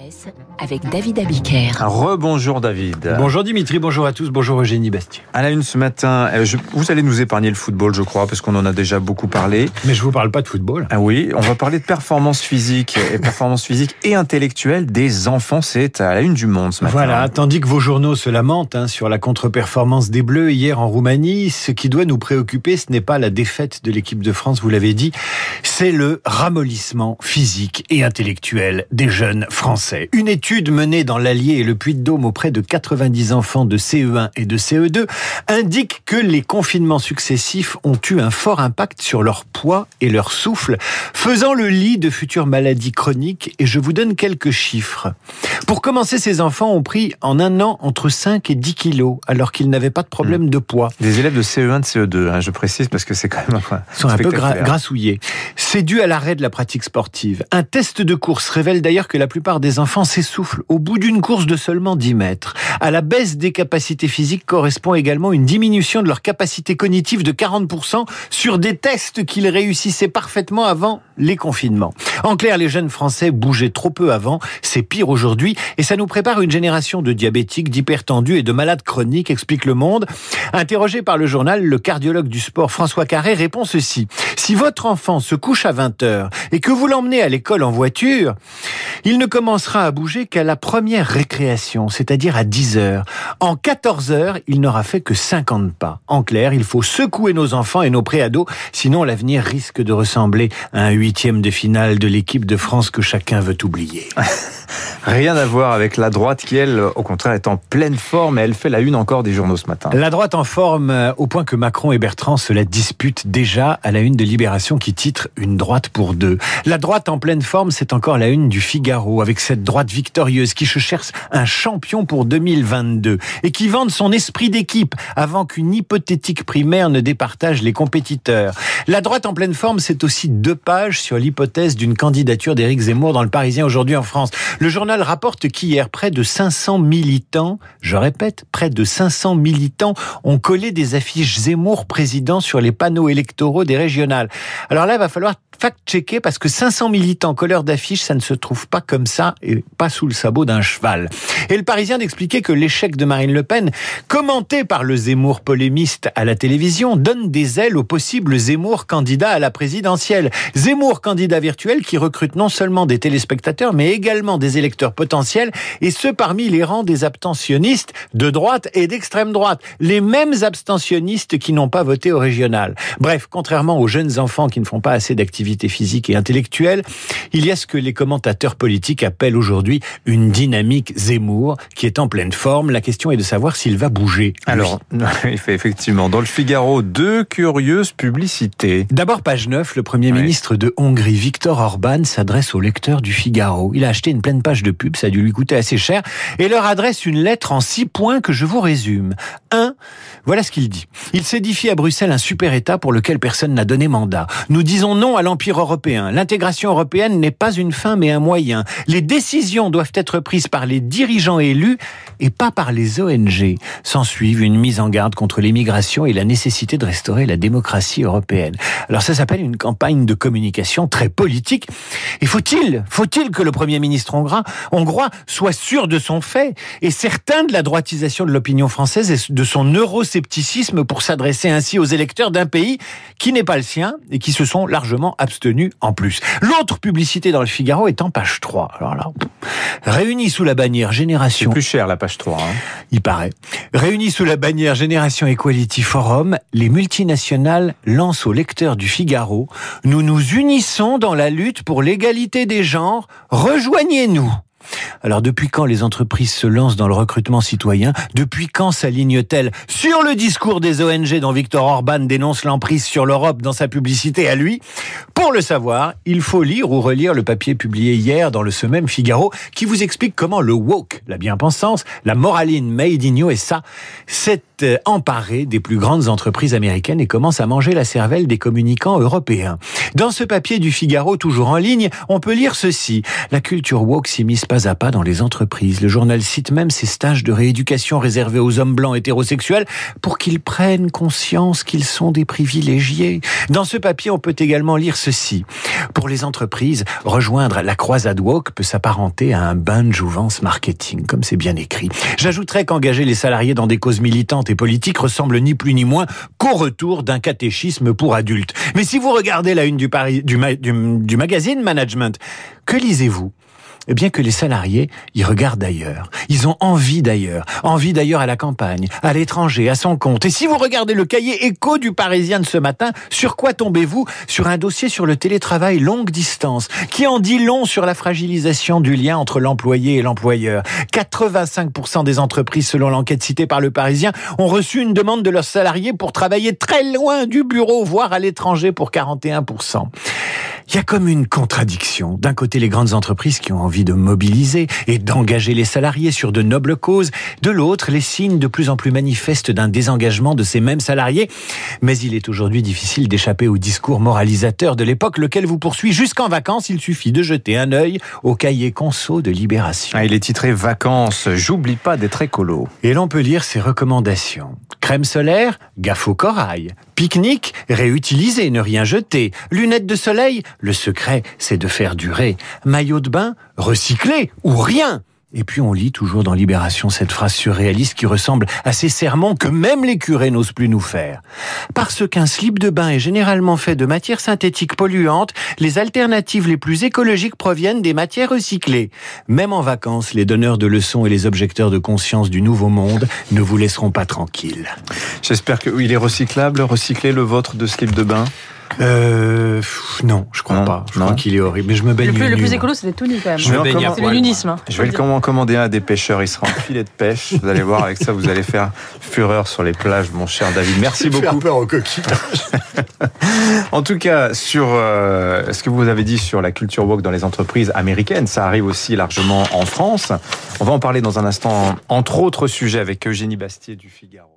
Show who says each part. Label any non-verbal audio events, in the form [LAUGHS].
Speaker 1: presse avec David Abiker.
Speaker 2: Rebonjour David.
Speaker 3: Bonjour Dimitri, bonjour à tous, bonjour Eugénie Bastier.
Speaker 2: À la une ce matin, euh, je- vous allez nous épargner le football, je crois, parce qu'on en a déjà beaucoup parlé.
Speaker 3: Mais je vous parle pas de football.
Speaker 2: Ah oui, on va parler de performance physique et [LAUGHS] performance physique et intellectuelle des enfants. C'est à la une du monde ce matin.
Speaker 3: Voilà, tandis que vos journaux se lamentent hein, sur la contre-performance des Bleus hier en Roumanie, ce qui doit nous préoccuper, ce n'est pas la défaite de l'équipe de France, vous l'avez dit, c'est le ramollissement physique et intellectuel des jeunes Français. Une étude menée dans l'Allier et le Puy-de-Dôme auprès de 90 enfants de CE1 et de CE2 indique que les confinements successifs ont eu un fort impact sur leur poids et leur souffle, faisant le lit de futures maladies chroniques. Et je vous donne quelques chiffres. Pour commencer, ces enfants ont pris en un an entre 5 et 10 kilos, alors qu'ils n'avaient pas de problème de poids.
Speaker 2: Des élèves de CE1, de CE2, hein, je précise parce que c'est quand même
Speaker 3: Ils sont un peu grassouillés. C'est dû à l'arrêt de la pratique sportive. Un test de course révèle d'ailleurs que la plupart des enfants s'essoufflent au bout d'une course de seulement 10 mètres. À la baisse des capacités physiques correspond également une diminution de leur capacité cognitive de 40% sur des tests qu'ils réussissaient parfaitement avant les confinements. En clair, les jeunes Français bougeaient trop peu avant, c'est pire aujourd'hui, et ça nous prépare une génération de diabétiques, d'hypertendus et de malades chroniques, explique Le Monde. Interrogé par le journal, le cardiologue du sport François Carré répond ceci. Si votre enfant se couche à 20 heures et que vous l'emmenez à l'école en voiture, il ne commencera à bouger qu'à la première récréation, c'est-à-dire à 10 heures. En 14 heures, il n'aura fait que 50 pas. En clair, il faut secouer nos enfants et nos préados, sinon l'avenir risque de ressembler à un huitième de finale de l'équipe de France que chacun veut oublier. [LAUGHS]
Speaker 2: Rien à voir avec la droite qui, elle, au contraire, est en pleine forme et elle fait la une encore des journaux ce matin.
Speaker 3: La droite en forme euh, au point que Macron et Bertrand se la disputent déjà à la une de Libération qui titre Une droite pour deux. La droite en pleine forme, c'est encore la une du Figaro avec cette droite victorieuse qui cherche un champion pour 2022 et qui vante son esprit d'équipe avant qu'une hypothétique primaire ne départage les compétiteurs. La droite en pleine forme, c'est aussi deux pages sur l'hypothèse d'une candidature d'Éric Zemmour dans le Parisien aujourd'hui en France. Le journal rapporte qu'hier, près de 500 militants, je répète, près de 500 militants ont collé des affiches Zemmour président sur les panneaux électoraux des régionales. Alors là, il va falloir fact-checker parce que 500 militants colleurs d'affiches, ça ne se trouve pas comme ça et pas sous le sabot d'un cheval. Et le Parisien d'expliquer que l'échec de Marine Le Pen, commenté par le Zemmour polémiste à la télévision, donne des ailes au possible Zemmour candidat à la présidentielle. Zemmour candidat virtuel qui recrute non seulement des téléspectateurs mais également des électeurs potentiels et ce parmi les rangs des abstentionnistes de droite et d'extrême droite. Les mêmes abstentionnistes qui n'ont pas voté au régional. Bref, contrairement aux jeunes enfants qui ne font pas assez d'activité physique et intellectuelle, il y a ce que les commentateurs politiques appellent aujourd'hui une dynamique Zemmour qui est en pleine forme. La question est de savoir s'il va bouger.
Speaker 2: Alors, [LAUGHS] il fait effectivement dans le Figaro deux curieuses publicités.
Speaker 3: D'abord, page 9, le Premier
Speaker 2: Oui.
Speaker 3: ministre de Hongrie, Viktor Orban, s'adresse aux lecteurs du Figaro. Il a acheté une pleine page de pub, ça a dû lui coûter assez cher, et leur adresse une lettre en six points que je vous résume. Voilà ce qu'il dit. Il s'édifie à Bruxelles un super État pour lequel personne n'a donné mandat. Nous disons non à l'Empire européen. L'intégration européenne n'est pas une fin mais un moyen. Les décisions doivent être prises par les dirigeants élus et pas par les ONG. S'ensuivent une mise en garde contre l'immigration et la nécessité de restaurer la démocratie européenne. Alors ça s'appelle une campagne de communication très politique. Et faut-il, faut-il que le Premier ministre hongrois, hongrois soit sûr de son fait et certain de la droitisation de l'opinion française et de son euroscepticisme pour s'adresser ainsi aux électeurs d'un pays qui n'est pas le sien et qui se sont largement abstenus en plus. L'autre publicité dans le Figaro est en page 3. Alors là, réunis sous la bannière
Speaker 2: C'est
Speaker 3: Génération
Speaker 2: plus cher la page 3. hein.
Speaker 3: il paraît. Réunis sous la bannière Génération Equality Forum, les multinationales lancent aux lecteurs du Figaro Nous nous unissons dans la lutte pour l'égalité des genres. Rejoignez-nous. Alors depuis quand les entreprises se lancent dans le recrutement citoyen? Depuis quand s'alignent-elles? Sur le discours des ONG dont Victor Orban dénonce l'emprise sur l'Europe dans sa publicité à lui. Pour le savoir, il faut lire ou relire le papier publié hier dans le même Figaro qui vous explique comment le woke, la bien-pensance, la moraline made in USA s'est euh, emparé des plus grandes entreprises américaines et commence à manger la cervelle des communicants européens. Dans ce papier du Figaro toujours en ligne, on peut lire ceci. La culture woke s'immisce pas à pas dans les entreprises. Le journal cite même ces stages de rééducation réservés aux hommes blancs hétérosexuels pour qu'ils prennent conscience qu'ils sont des privilégiés. Dans ce papier, on peut également lire ceci. Pour les entreprises, rejoindre la croisade woke peut s'apparenter à un bain de jouvence marketing, comme c'est bien écrit. J'ajouterais qu'engager les salariés dans des causes militantes et politiques ressemble ni plus ni moins qu'au retour d'un catéchisme pour adultes. Mais si vous regardez la une du, Paris, du, du, du magazine Management, que lisez-vous? Eh bien que les salariés y regardent d'ailleurs. Ils ont envie d'ailleurs. Envie d'ailleurs à la campagne, à l'étranger, à son compte. Et si vous regardez le cahier écho du Parisien de ce matin, sur quoi tombez-vous? Sur un dossier sur le télétravail longue distance, qui en dit long sur la fragilisation du lien entre l'employé et l'employeur? 85% des entreprises, selon l'enquête citée par le Parisien, ont reçu une demande de leurs salariés pour travailler très loin du bureau, voire à l'étranger pour 41%. Il y a comme une contradiction. D'un côté, les grandes entreprises qui ont envie de mobiliser et d'engager les salariés sur de nobles causes. De l'autre, les signes de plus en plus manifestes d'un désengagement de ces mêmes salariés. Mais il est aujourd'hui difficile d'échapper au discours moralisateur de l'époque, lequel vous poursuit jusqu'en vacances. Il suffit de jeter un œil au cahier conso de Libération.
Speaker 2: Ah, il est titré Vacances. J'oublie pas d'être écolo.
Speaker 3: Et l'on peut lire ses recommandations. Crème solaire, gaffe au corail. Pique-nique, réutiliser, ne rien jeter. Lunettes de soleil, le secret, c'est de faire durer. Maillot de bain, recycler ou rien. Et puis on lit toujours dans Libération cette phrase surréaliste qui ressemble à ces sermons que même les curés n'osent plus nous faire. Parce qu'un slip de bain est généralement fait de matières synthétiques polluantes, les alternatives les plus écologiques proviennent des matières recyclées. Même en vacances, les donneurs de leçons et les objecteurs de conscience du nouveau monde ne vous laisseront pas tranquille.
Speaker 2: J'espère qu'il est recyclable, recycler le vôtre de slip de bain
Speaker 3: euh, non, je crois
Speaker 2: Non,
Speaker 3: pas. Je
Speaker 2: non.
Speaker 3: crois qu'il est horrible. Mais je me baigne
Speaker 4: Le plus,
Speaker 3: nu,
Speaker 4: le plus écolo, c'est les tout nus quand même.
Speaker 2: Je vais
Speaker 3: me baigne
Speaker 4: C'est le nunisme. hein,
Speaker 2: Je vais
Speaker 4: le
Speaker 2: commander un à des pêcheurs. Il sera en filet de pêche. Vous allez voir, avec ça, vous allez faire fureur sur les plages, mon cher David. Merci [LAUGHS] beaucoup.
Speaker 3: peur aux coquilles. [LAUGHS]
Speaker 2: En tout cas, sur euh, ce que vous avez dit sur la culture woke dans les entreprises américaines, ça arrive aussi largement en France. On va en parler dans un instant, entre autres sujets, avec Eugénie Bastier du Figaro.